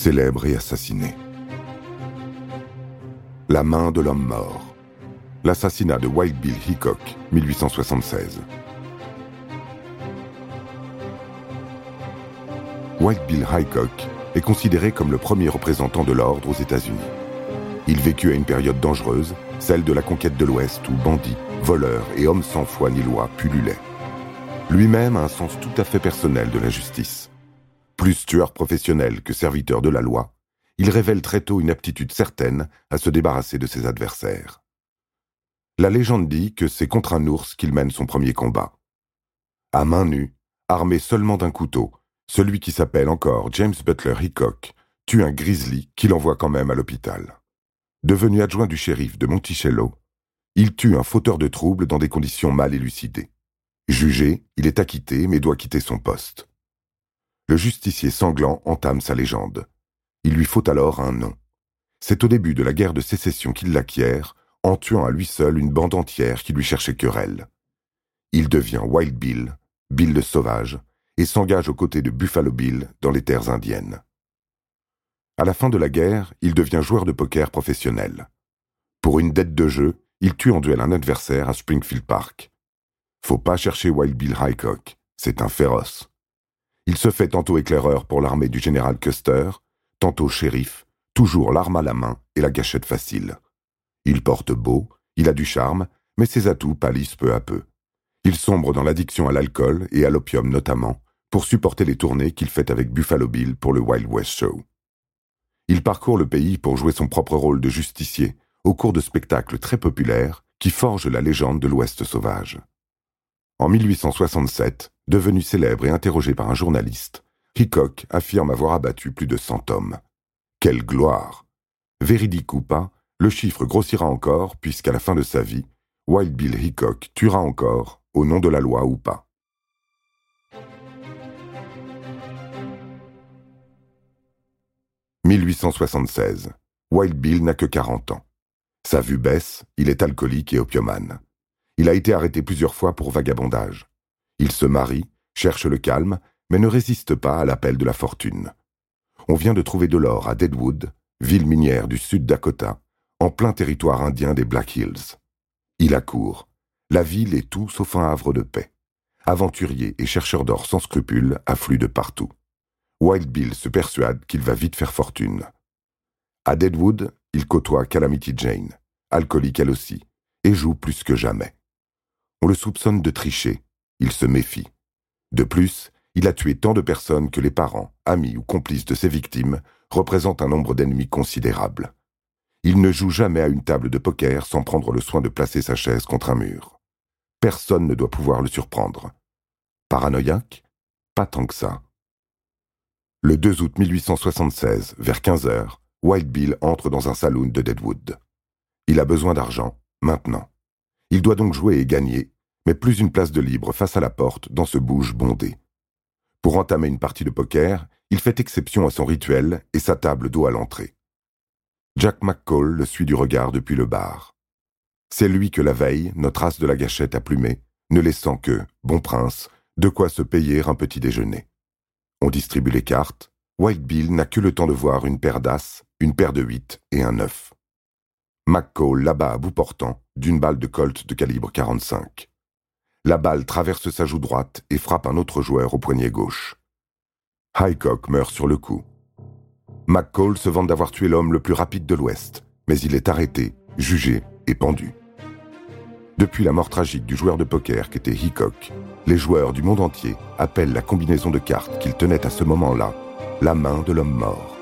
célèbre et assassiné. La main de l'homme mort. L'assassinat de Wild Bill Hickok, 1876. Wild Bill Hickok est considéré comme le premier représentant de l'ordre aux États-Unis. Il vécut à une période dangereuse, celle de la conquête de l'Ouest où bandits, voleurs et hommes sans foi ni loi pullulaient. Lui-même a un sens tout à fait personnel de la justice. Plus tueur professionnel que serviteur de la loi, il révèle très tôt une aptitude certaine à se débarrasser de ses adversaires. La légende dit que c'est contre un ours qu'il mène son premier combat. À main nue, armé seulement d'un couteau, celui qui s'appelle encore James Butler Hickok tue un grizzly qu'il envoie quand même à l'hôpital. Devenu adjoint du shérif de Monticello, il tue un fauteur de troubles dans des conditions mal élucidées. Jugé, il est acquitté mais doit quitter son poste. Le justicier sanglant entame sa légende. Il lui faut alors un nom. C'est au début de la guerre de sécession qu'il l'acquiert, en tuant à lui seul une bande entière qui lui cherchait querelle. Il devient Wild Bill, Bill le sauvage, et s'engage aux côtés de Buffalo Bill dans les terres indiennes. À la fin de la guerre, il devient joueur de poker professionnel. Pour une dette de jeu, il tue en duel un adversaire à Springfield Park. Faut pas chercher Wild Bill Highcock, c'est un féroce. Il se fait tantôt éclaireur pour l'armée du général Custer, tantôt shérif, toujours l'arme à la main et la gâchette facile. Il porte beau, il a du charme, mais ses atouts pâlissent peu à peu. Il sombre dans l'addiction à l'alcool et à l'opium notamment, pour supporter les tournées qu'il fait avec Buffalo Bill pour le Wild West Show. Il parcourt le pays pour jouer son propre rôle de justicier, au cours de spectacles très populaires qui forgent la légende de l'Ouest sauvage. En 1867, devenu célèbre et interrogé par un journaliste, Hickok affirme avoir abattu plus de cent hommes. Quelle gloire Véridique ou pas, le chiffre grossira encore puisqu'à la fin de sa vie, Wild Bill Hickok tuera encore, au nom de la loi ou pas. « 1876. Wild Bill n'a que 40 ans. Sa vue baisse, il est alcoolique et opiomane. Il a été arrêté plusieurs fois pour vagabondage. Il se marie, cherche le calme, mais ne résiste pas à l'appel de la fortune. On vient de trouver de l'or à Deadwood, ville minière du sud Dakota, en plein territoire indien des Black Hills. Il accourt. La ville est tout sauf un havre de paix. Aventuriers et chercheurs d'or sans scrupules affluent de partout. Wild Bill se persuade qu'il va vite faire fortune. À Deadwood, il côtoie Calamity Jane, alcoolique elle aussi, et joue plus que jamais. On le soupçonne de tricher, il se méfie. De plus, il a tué tant de personnes que les parents, amis ou complices de ses victimes représentent un nombre d'ennemis considérable. Il ne joue jamais à une table de poker sans prendre le soin de placer sa chaise contre un mur. Personne ne doit pouvoir le surprendre. Paranoïaque? Pas tant que ça. Le 2 août 1876, vers 15 heures, Wild Bill entre dans un saloon de Deadwood. Il a besoin d'argent, maintenant. Il doit donc jouer et gagner, mais plus une place de libre face à la porte dans ce bouge bondé. Pour entamer une partie de poker, il fait exception à son rituel et sa table d'eau à l'entrée. Jack McCall le suit du regard depuis le bar. C'est lui que la veille, notre as de la gâchette a plumé, ne laissant que, bon prince, de quoi se payer un petit déjeuner. On distribue les cartes. White Bill n'a que le temps de voir une paire d'as, une paire de huit et un neuf. McCall l'abat à bout portant d'une balle de Colt de calibre 45. La balle traverse sa joue droite et frappe un autre joueur au poignet gauche. Highcock meurt sur le coup. McCall se vante d'avoir tué l'homme le plus rapide de l'Ouest, mais il est arrêté, jugé et pendu. Depuis la mort tragique du joueur de poker qu'était Hickok, les joueurs du monde entier appellent la combinaison de cartes qu'il tenait à ce moment-là la main de l'homme mort.